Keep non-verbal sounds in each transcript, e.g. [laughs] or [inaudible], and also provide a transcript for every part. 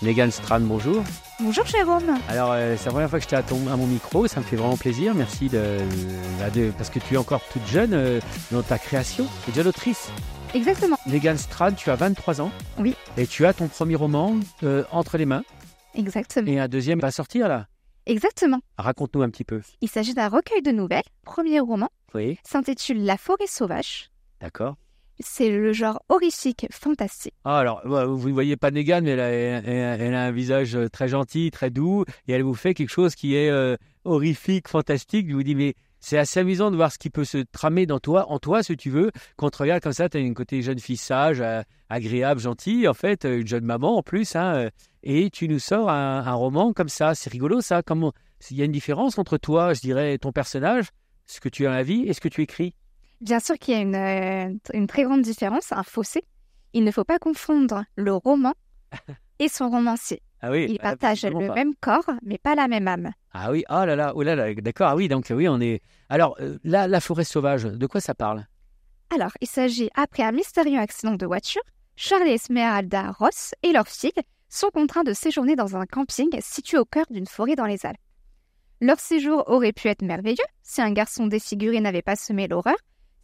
Megan Strand, bonjour. Bonjour Jérôme. Alors, euh, c'est la première fois que je t'ai à, mon micro, ça me fait vraiment plaisir. Merci de, bah, de- parce que tu es encore toute jeune euh, dans ta création, tu es jeune autrice. Exactement. Megan Strand, tu as 23 ans. Oui. Et tu as ton premier roman euh, entre les mains Exactement. et un deuxième va sortir là. Exactement. Raconte-nous un petit peu. Il s'agit d'un recueil de nouvelles. Premier roman Oui, s'intitule La forêt sauvage. d'accord. C'est le genre horrifique fantastique. Ah, alors, vous ne voyez pas Negan, mais elle a, un visage euh, très gentil, très doux, et elle vous fait quelque chose qui est euh, horrifique, fantastique. Je vous dis, mais c'est assez amusant de voir ce qui peut se tramer dans toi, en toi, si tu veux. Quand on te regarde comme ça, tu as une côté jeune fille sage, euh, agréable, gentille, en fait, une jeune maman en plus, hein, et tu nous sors un, roman comme ça. C'est rigolo, ça. Il y a une différence entre toi, je dirais, ton personnage, ce que tu as dans la vie, et ce que tu écris? Bien sûr qu'il y a une, euh, une très grande différence, un fossé. Il ne faut pas confondre le roman [laughs] et son romancier. Ah oui, Ils ah, partagent absolument le pas. même corps, mais pas la même âme. Ah oui, ah là là, oh là là, d'accord, ah oui, donc oui, on est. Alors, euh, là, la forêt sauvage, de quoi ça parle? Alors, il s'agit, après un mystérieux accident de voiture, Charlie et Esmeralda Ross et leur fille sont contraints de séjourner dans un camping situé au cœur d'une forêt dans les Alpes. Leur séjour aurait pu être merveilleux si un garçon défiguré n'avait pas semé l'horreur,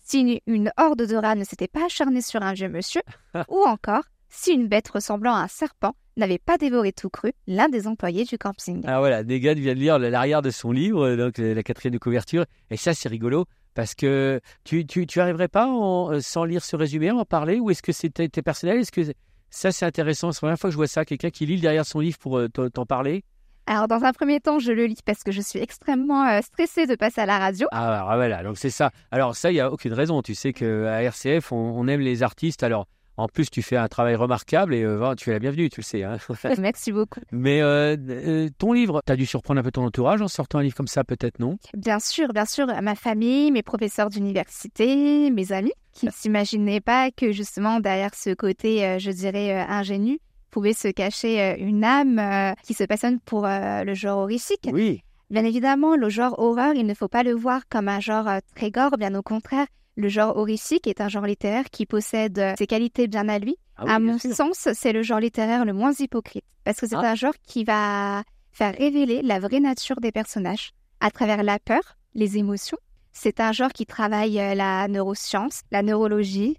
si une, horde de rats ne s'était pas acharnée sur un vieux monsieur, [laughs] ou encore si une bête ressemblant à un serpent n'avait pas dévoré tout cru l'un des employés du camping. Ah voilà, Negan vient de lire l'arrière de son livre, donc la quatrième de couverture, et ça c'est rigolo, parce que tu, tu, tu arriverais pas en- euh, sans lire ce résumé, en parler, ou est-ce que c'était personnel? Est-ce que ça c'est intéressant? C'est la première fois que je vois ça, quelqu'un qui lit derrière son livre pour euh, t'en parler? Alors, dans un premier temps, je le lis parce que je suis extrêmement euh, stressée de passer à la radio. Ah alors, voilà, donc c'est ça. Alors ça, il n'y a aucune raison. Tu sais qu'à RCF, on, on aime les artistes. Alors en plus, tu fais un travail remarquable et euh, tu es la bienvenue, tu le sais. hein. [laughs] Merci beaucoup. Mais euh, ton livre, tu as dû surprendre un peu ton entourage en sortant un livre comme ça, peut-être, non? Bien sûr, bien sûr, ma famille, mes professeurs d'université, mes amis, qui ne s'imaginaient pas que justement derrière ce côté, je dirais, ingénu, pouvait se cacher euh, une âme euh, qui se passionne pour euh, le genre horrifique. Oui. Bien évidemment, le genre horreur, il ne faut pas le voir comme un genre très gore, bien au contraire. Le genre horrifique est un genre littéraire qui possède ses qualités bien à lui. Ah oui, à mon sûr. sens, c'est le genre littéraire le moins hypocrite. Parce que c'est Ah. un genre qui va faire révéler la vraie nature des personnages à travers la peur, les émotions. C'est un genre qui travaille la neuroscience, la neurologie,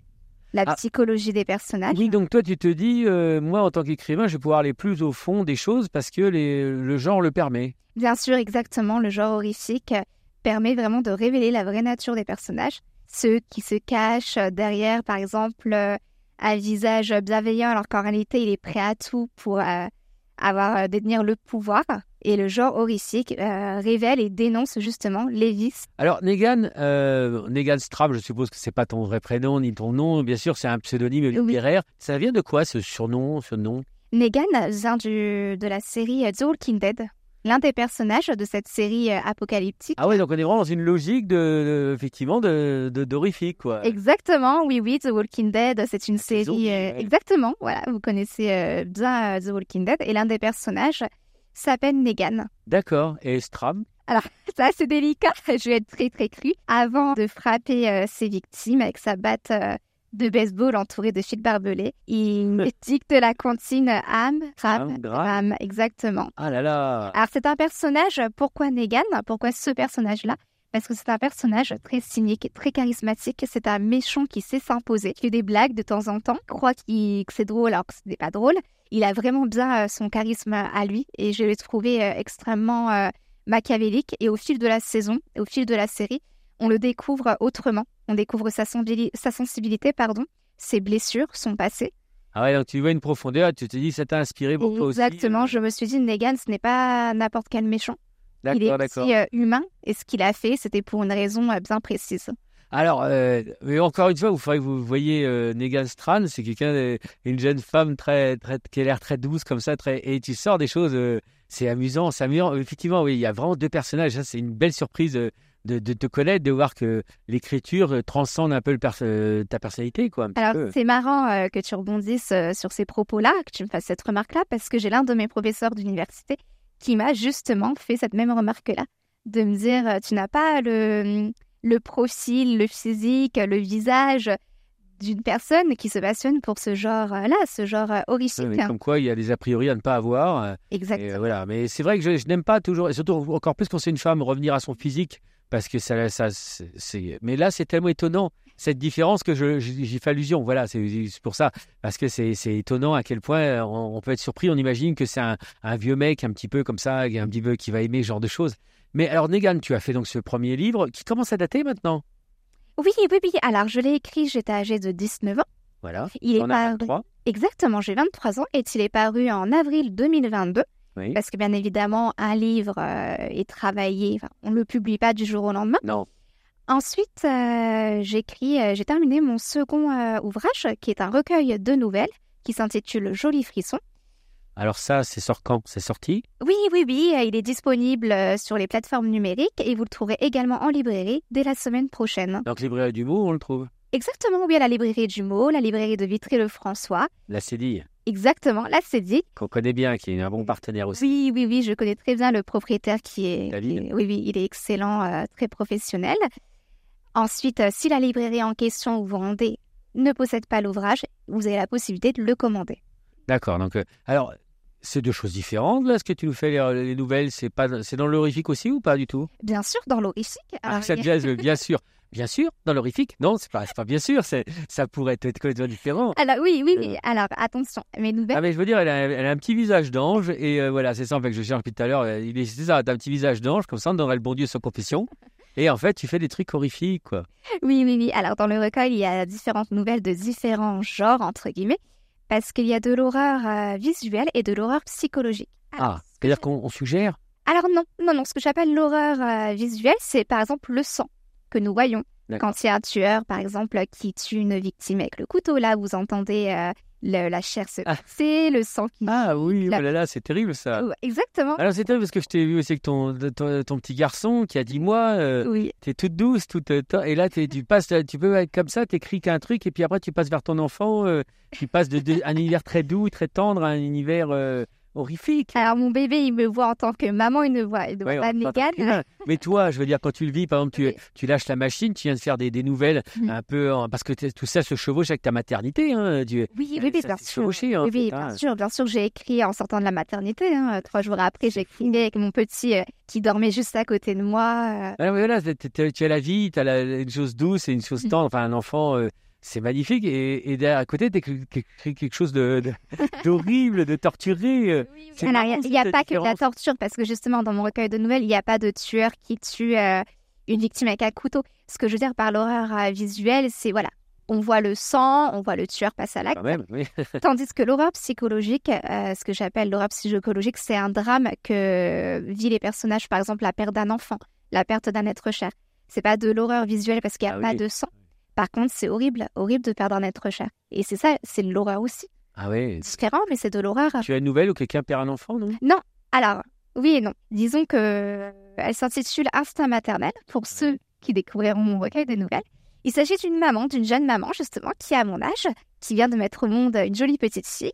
la Ah. psychologie des personnages. Oui, donc toi, tu te dis, euh, moi, en tant qu'écrivain, je vais pouvoir aller plus au fond des choses parce que les- le genre le permet. Bien sûr, exactement, le genre horrifique euh, permet vraiment de révéler la vraie nature des personnages. Ceux qui se cachent euh, derrière, par exemple, un visage bienveillant alors qu'en réalité, il est prêt à tout pour euh, avoir euh, détenir le pouvoir. Et le genre horrifique euh, révèle et dénonce justement les vices. Alors, Negan, euh, Negan Straub, je suppose que c'est pas ton vrai prénom ni ton nom. Bien sûr, c'est un pseudonyme littéraire. Ça vient de quoi ce surnom, ce nom? Negan vient du, de la série The Walking Dead, l'un des personnages de cette série euh, apocalyptique. Ah ouais, donc on est vraiment dans une logique de, de- effectivement, de de- d'horrifique, quoi. Exactement, oui, oui, The Walking Dead, c'est une zombies, série. euh, ouais. Exactement, voilà, vous connaissez euh, bien The Walking Dead. Et l'un des personnages s'appelle Negan. D'accord. Et Stram? [laughs] C'est assez délicat, [laughs] je vais être très très crue. Avant de frapper euh, ses victimes avec sa batte de baseball entourée de fils barbelés, il dicte la comptine âme, drame. rame, exactement. Ah là là Alors c'est un personnage, pourquoi Negan? Pourquoi ce personnage-là? Parce que c'est un personnage très cynique, très charismatique. C'est un méchant qui sait s'imposer, qui fait des blagues de temps en temps, croit qu'il- que c'est drôle alors que ce n'est pas drôle. Il a vraiment bien euh, son charisme à lui et je l'ai trouvé euh, extrêmement euh, machiavélique. Et au fil de la saison, au fil de la série, on le découvre autrement. On découvre sa, sensibili- sa sensibilité, pardon, ses blessures, son passé. Ah ouais, donc tu vois une profondeur, tu te dis, ça t'a inspiré pour toi aussi. Exactement, euh, je me suis dit, Negan, ce n'est pas n'importe quel méchant. Il est aussi euh, humain et ce qu'il a fait, c'était pour une raison euh, bien précise. Alors, euh, mais encore une fois, vous faudrait que vous voyez euh, Negan Strand, c'est quelqu'un, une jeune femme très, très, qui a l'air très douce comme ça, très, et tu sors des choses, euh, c'est amusant, c'est amusant. Effectivement, oui, il y a vraiment deux personnages. Ça, c'est une belle surprise de, de te connaître, de voir que l'écriture euh, transcende un peu le pers- euh, ta personnalité, quoi. Alors, c'est marrant euh, que tu rebondisses euh, sur ces propos-là, que tu me fasses cette remarque-là, parce que j'ai l'un de mes professeurs d'université qui m'a justement fait cette même remarque-là, de me dire, euh, tu n'as pas le, le profil, le physique, le visage d'une personne qui se passionne pour ce genre-là, ce genre horrifique. mais comme quoi, il y a des a priori à ne pas avoir. Exactement. Et voilà, mais c'est vrai que je, je n'aime pas toujours, et surtout encore plus quand c'est une femme, revenir à son physique, parce que ça, ça c'est, Mais là, c'est tellement étonnant cette différence que j'y fais allusion. Voilà, c'est, pour ça, parce que c'est, c'est étonnant à quel point euh, on, on peut être surpris. On imagine que c'est un, un vieux mec un petit peu comme ça, un petit peu qui va aimer ce genre de choses. Mais alors, Negan, tu as fait donc ce premier livre qui commence à dater maintenant. Oui, oui, oui. Alors, je l'ai écrit, j'étais âgée de 19 ans. Voilà. Il est paru... 23. Exactement, j'ai 23 ans et il est paru en avril 2022. Oui. Parce que bien évidemment, un livre euh, est travaillé, on ne le publie pas du jour au lendemain. Non. Ensuite, euh, j'écris, euh, j'ai terminé mon second ouvrage, qui est un recueil de nouvelles, qui s'intitule Joli frisson. Alors ça, c'est sort quand? C'est sorti? Oui, oui, oui, il est disponible sur les plateformes numériques et vous le trouverez également en librairie dès la semaine prochaine. Donc librairie du mot, on le trouve? Exactement, oui, à la librairie du Mot, la librairie de Vitry-le-François. La Cédille, Exactement, là c'est dit. qu'on connaît bien, qui est un bon partenaire aussi. Oui, oui, oui, je connais très bien le propriétaire qui est. David. qui est- oui, oui, il est excellent, euh, très professionnel. Ensuite, euh, si la librairie en question où vous rendez ne possède pas l'ouvrage, vous avez la possibilité de le commander. D'accord. Donc, euh, alors, c'est deux choses différentes. Là, ce que tu nous fais, les, les nouvelles, c'est pas, c'est dans l'horrifique aussi ou pas du tout? Bien sûr, dans l'horrifique. Ah, alors, ça il y a- jazz, euh, bien sûr. [laughs] Bien sûr, dans l'horrifique Non, c'est pas, pas bien sûr. Ça pourrait être complètement différent. Alors, oui, oui, oui. Euh. Alors, attention, mes nouvelles. Ah, mais je veux dire, elle a, elle a un petit visage d'ange. Et euh, voilà, c'est ça en fait que je cherche depuis tout à l'heure. euh, Il est, c'est ça, t'as un petit visage d'ange. Comme ça, on donnerait le bon Dieu sans confession. Et en fait, tu fais des trucs horrifiques, quoi. Oui, oui, oui. Alors, dans le recueil, il y a différentes nouvelles de différents genres, entre guillemets, parce qu'il y a de l'horreur euh, visuelle et de l'horreur psychologique. Alors, Ah, c'est-à-dire qu'on on suggère? Alors non, non, non. Ce que j'appelle l'horreur euh, visuelle, c'est par exemple le sang que nous voyons. Quand il y a un tueur, par exemple, qui tue une victime avec le couteau, là, vous entendez euh, le- la chair se Ah. le sang qui... Ah oui, La- oh là là, c'est terrible ça. Exactement. Alors c'est terrible parce que je t'ai vu aussi avec ton, ton, ton petit garçon qui a 10 mois. euh, Oui, T'es toute douce, toute euh, et là tu passes, tu peux être comme ça, t'écris qu'un truc et puis après tu passes vers ton enfant, euh, tu passes de, de- un univers très doux, très tendre à un univers euh, horrifique. Alors mon bébé, il me voit en tant que maman, il ne voit, il ne voit Ouais, pas bien. Mais toi, je veux dire, quand tu le vis, par exemple, tu, Oui. tu lâches la machine, tu viens de faire des, des nouvelles Mhm. un peu, parce que tout ça se chevauche avec ta maternité. Hein, tu- Oui, oui, ça bien sûr. chevauché, en oui, oui, fait, hein. bien sûr, bien sûr. J'ai écrit en sortant de la maternité. hein. Trois jours après, j'ai écrit avec mon petit euh, qui dormait juste à côté de moi. euh. Ah, voilà, tu as la vie, tu as une chose douce et une chose Mhm. tendre. Enfin, un enfant, euh, c'est magnifique. Et, et derrière, à côté, tu écris quelque chose de- de- [laughs] d'horrible, de, torturé. euh. C'est Alors, il n'y a, pas que de la torture, parce que justement, dans mon recueil de nouvelles, il n'y a pas de tueur qui tue euh, une victime avec un couteau. Ce que je veux dire par l'horreur euh, visuelle, c'est voilà, on voit le sang, on voit le tueur passer à l'acte. Oui. [laughs] Tandis que l'horreur psychologique, euh, ce que j'appelle l'horreur psychologique, c'est un drame que vivent les personnages, par exemple la perte d'un enfant, la perte d'un être cher. C'est pas de l'horreur visuelle parce qu'il n'y a Ah pas oui. de sang. Par contre, c'est horrible, horrible de perdre un être cher. Et c'est ça, c'est de l'horreur aussi. Ah oui. Différent, mais c'est de l'horreur. Tu as une nouvelle où quelqu'un perd un enfant, non? Alors, oui et non. Disons que elle s'intitule Instinct maternel pour ceux qui découvriront mon recueil de nouvelles. Il s'agit d'une maman, d'une jeune maman justement, qui a mon âge, qui vient de mettre au monde une jolie petite fille.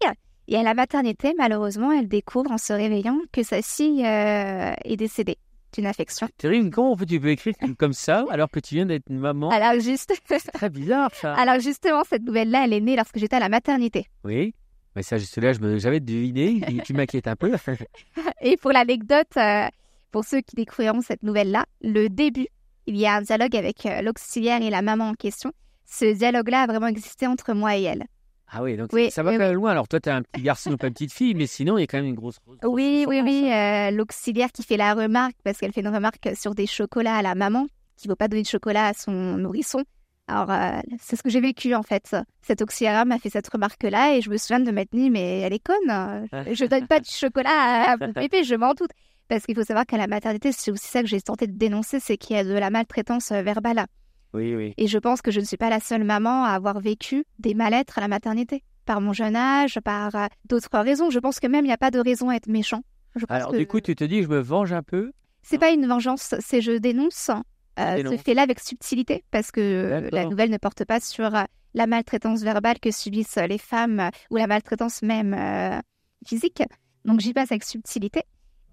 Et à la maternité, malheureusement, elle découvre en se réveillant que sa fille euh, est décédée d'une affection. Terrible. Comment tu peux écrire comme ça alors que tu viens d'être une maman? Alors, juste... C'est très bizarre, ça. Alors justement, cette nouvelle-là, elle est née lorsque j'étais à la maternité. Oui. Mais ça, juste là, je me, j'avais deviné. Tu- Tu m'inquiètes un peu. [laughs] Et pour l'anecdote, euh, pour ceux qui découvriront cette nouvelle-là, le début, il y a un dialogue avec euh, l'auxiliaire et la maman en question. Ce dialogue-là a vraiment existé entre moi et elle. Ah oui, donc Oui, ça va oui, quand même loin. Alors toi, tu as un petit garçon ou pas une petite fille, mais sinon, il y a quand même une grosse. grosse Oui, oui, oui, euh, l'auxiliaire qui fait la remarque, parce qu'elle fait une remarque sur des chocolats à la maman, qui ne veut pas donner de chocolat à son nourrisson. Alors, euh, c'est ce que j'ai vécu en fait. Cet auxiliaire m'a fait cette remarque-là et je me souviens de m'être dit, mais elle est conne. [laughs] Je donne pas du chocolat à, à mon bébé, je m'en doute. Parce qu'il faut savoir qu'à la maternité, c'est aussi ça que j'ai tenté de dénoncer, c'est qu'il y a de la maltraitance euh, verbale. Oui, oui. Et je pense que je ne suis pas la seule maman à avoir vécu des mal-être à la maternité, par mon jeune âge, par euh, d'autres raisons. Je pense que même il n'y a pas de raison à être méchant. Je pense Alors, que du coup, tu te dis, je me venge un peu? c'est pas une vengeance, c'est je dénonce euh, ce fait-là avec subtilité, parce que euh, la nouvelle ne porte pas sur la maltraitance verbale que subissent les femmes ou la maltraitance même euh, physique. Donc j'y passe avec subtilité.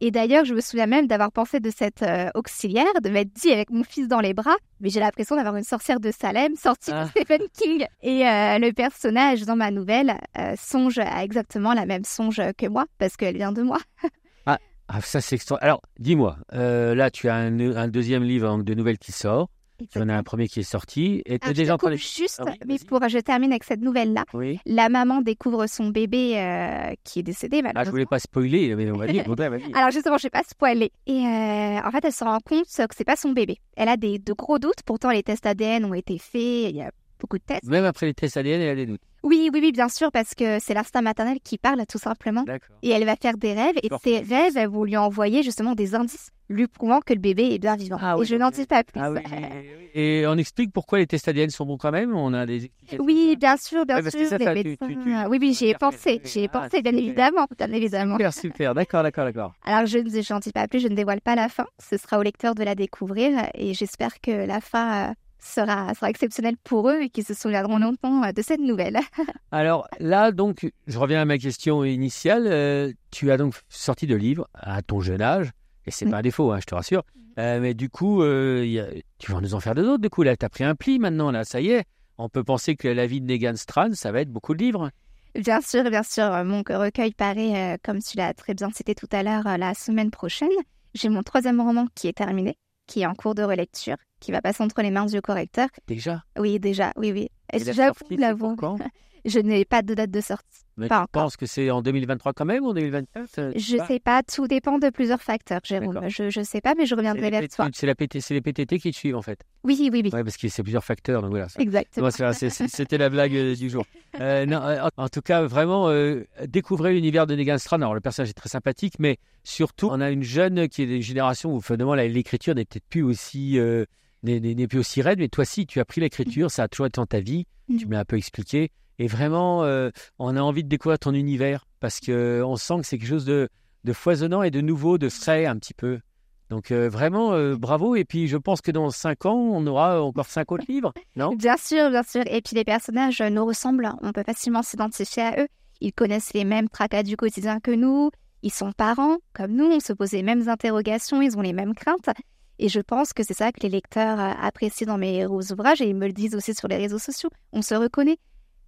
Et d'ailleurs, je me souviens même d'avoir pensé de cette euh, auxiliaire, de m'être dit avec mon fils dans les bras, mais j'ai l'impression d'avoir une sorcière de Salem sortie Ah. de Stephen King. Et euh, le personnage dans ma nouvelle euh, songe à exactement la même songe que moi, parce qu'elle vient de moi. [laughs] Ah, ça, c'est extra. Alors, dis-moi, là, tu as un, un deuxième livre de nouvelles qui sort. Tu en as un premier qui est sorti. Et Ah, déjà entendu. juste, Ah oui, mais vas-y. pour je termine avec cette nouvelle-là. Oui. La maman découvre son bébé euh, qui est décédé Ah, je malheureusement. voulais pas spoiler, mais on va dire. [laughs] Vas-y. Alors justement, je vais pas spoiler. Et euh, en fait, elle se rend compte que c'est pas son bébé. Elle a des de gros doutes. Pourtant, les tests ADN ont été faits. Il y a beaucoup de tests. Même après les tests ADN, elle a des doutes. Oui, oui, oui, bien sûr, parce que c'est l'instinct maternel qui parle tout simplement. Et elle va faire des rêves. Et ces rêves, elles vont lui envoyer justement des indices lui prouvant que le bébé est bien vivant. Ah et oui, je n'en dis pas plus. Ah [laughs] oui. Et on explique pourquoi les tests ADN sont bons quand même On a des Oui, bien sûr, bien Ouais, sûr. ça, les ça, tu- médecins- tu- tu- Oui, oui, j'y ai pensé. J'y ai Ah, pensé, bien super. évidemment. [laughs] Bien évidemment. Super, super. D'accord, d'accord, d'accord. Alors, je ne j'en dis pas plus, je ne dévoile pas la fin. Ce sera au lecteur de la découvrir et j'espère que la fin euh, sera, sera exceptionnelle pour eux et qu'ils se souviendront longtemps euh, de cette nouvelle. [laughs] Alors là, donc, je reviens à ma question initiale. Euh, tu as donc sorti de livres à ton jeune âge, et c'est pas un défaut, hein, je te rassure. Euh, mais du coup, euh, il y a- tu vas nous en faire de d'autres. Du coup, là, tu as pris un pli maintenant, là, ça y est. On peut penser que la vie de Negan Strand, ça va être beaucoup de livres. Bien sûr, bien sûr, euh, mon recueil paraît, euh, comme tu l'as très bien cité tout à l'heure, la semaine prochaine. J'ai mon troisième roman qui est terminé, qui est en cours de relecture, qui va passer entre les mains du correcteur. Déjà? Oui, déjà, oui, oui. Et la J'avoue, [laughs] je n'ai pas de date de sortie. Mais Pas tu encore. penses que c'est en 2023 quand même ou en 2024 euh, Je pas sais pas, tout dépend de plusieurs facteurs, Jérôme. Je, je sais pas, mais je reviendrai vers toi. C'est les PTT qui te suivent en fait. Oui, oui, oui, Ouais, parce que c'est plusieurs facteurs, donc voilà. exactement. C'était la blague euh, du jour. Euh, non, en- tout cas, vraiment, euh, découvrez l'univers de Negan Strand. Alors, le personnage est très sympathique, mais surtout, on a une jeune qui est d'une génération où, finalement, l'écriture n'est peut-être plus aussi, euh, n'est- plus aussi raide. Mais toi, si, tu as pris l'écriture, ça a toujours été dans ta vie. Tu me l'as un peu expliqué. Et vraiment, euh, on a envie de découvrir ton univers parce que on sent que c'est quelque chose de, foisonnant et de nouveau, de frais un petit peu. Donc, euh, vraiment, euh, bravo. Et puis, je pense que dans cinq ans, on aura encore cinq autres livres, non? Bien sûr, bien sûr. Et puis les personnages euh, nous ressemblent. On peut facilement s'identifier à eux. Ils connaissent les mêmes tracas du quotidien que nous. Ils sont parents, comme nous. On se pose les mêmes interrogations. Ils ont les mêmes craintes. Et je pense que c'est ça que les lecteurs euh, apprécient dans mes ouvrages. Et ils me le disent aussi sur les réseaux sociaux. On se reconnaît.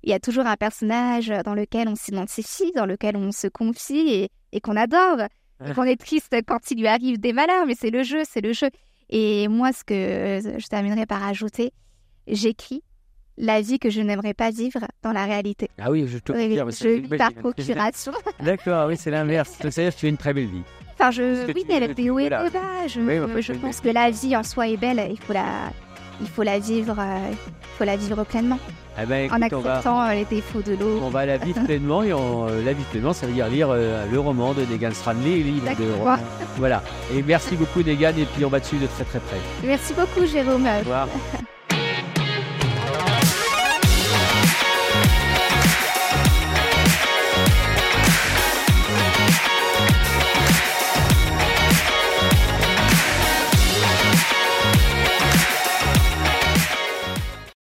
Il y a toujours un personnage dans lequel on s'identifie, dans lequel on se confie et, et qu'on adore. Et qu'on est triste quand il lui arrive des malheurs, mais c'est le jeu, c'est le jeu. Et moi, ce que euh, je terminerai par ajouter, j'écris la vie que je n'aimerais pas vivre dans la réalité. Ah oui, je te Oui, je vis par procuration. D'accord, oui, c'est l'inverse. C'est-à-dire que tu as une très belle vie. Enfin, je, oui, tu- elle est. Je, Oui, je oui, pense que la vie en soi est belle. Il faut la, il faut la vivre, euh, faut la vivre pleinement, Eh ben, en écoute, acceptant euh, les défauts de l'eau. on va la vivre pleinement et on, euh, la vivre pleinement, ça veut dire lire euh, le roman de Negan Stranley, les livres de. Voilà. Et merci beaucoup Negan et puis on va suivre de très très près. Merci beaucoup, Jérôme. Au revoir.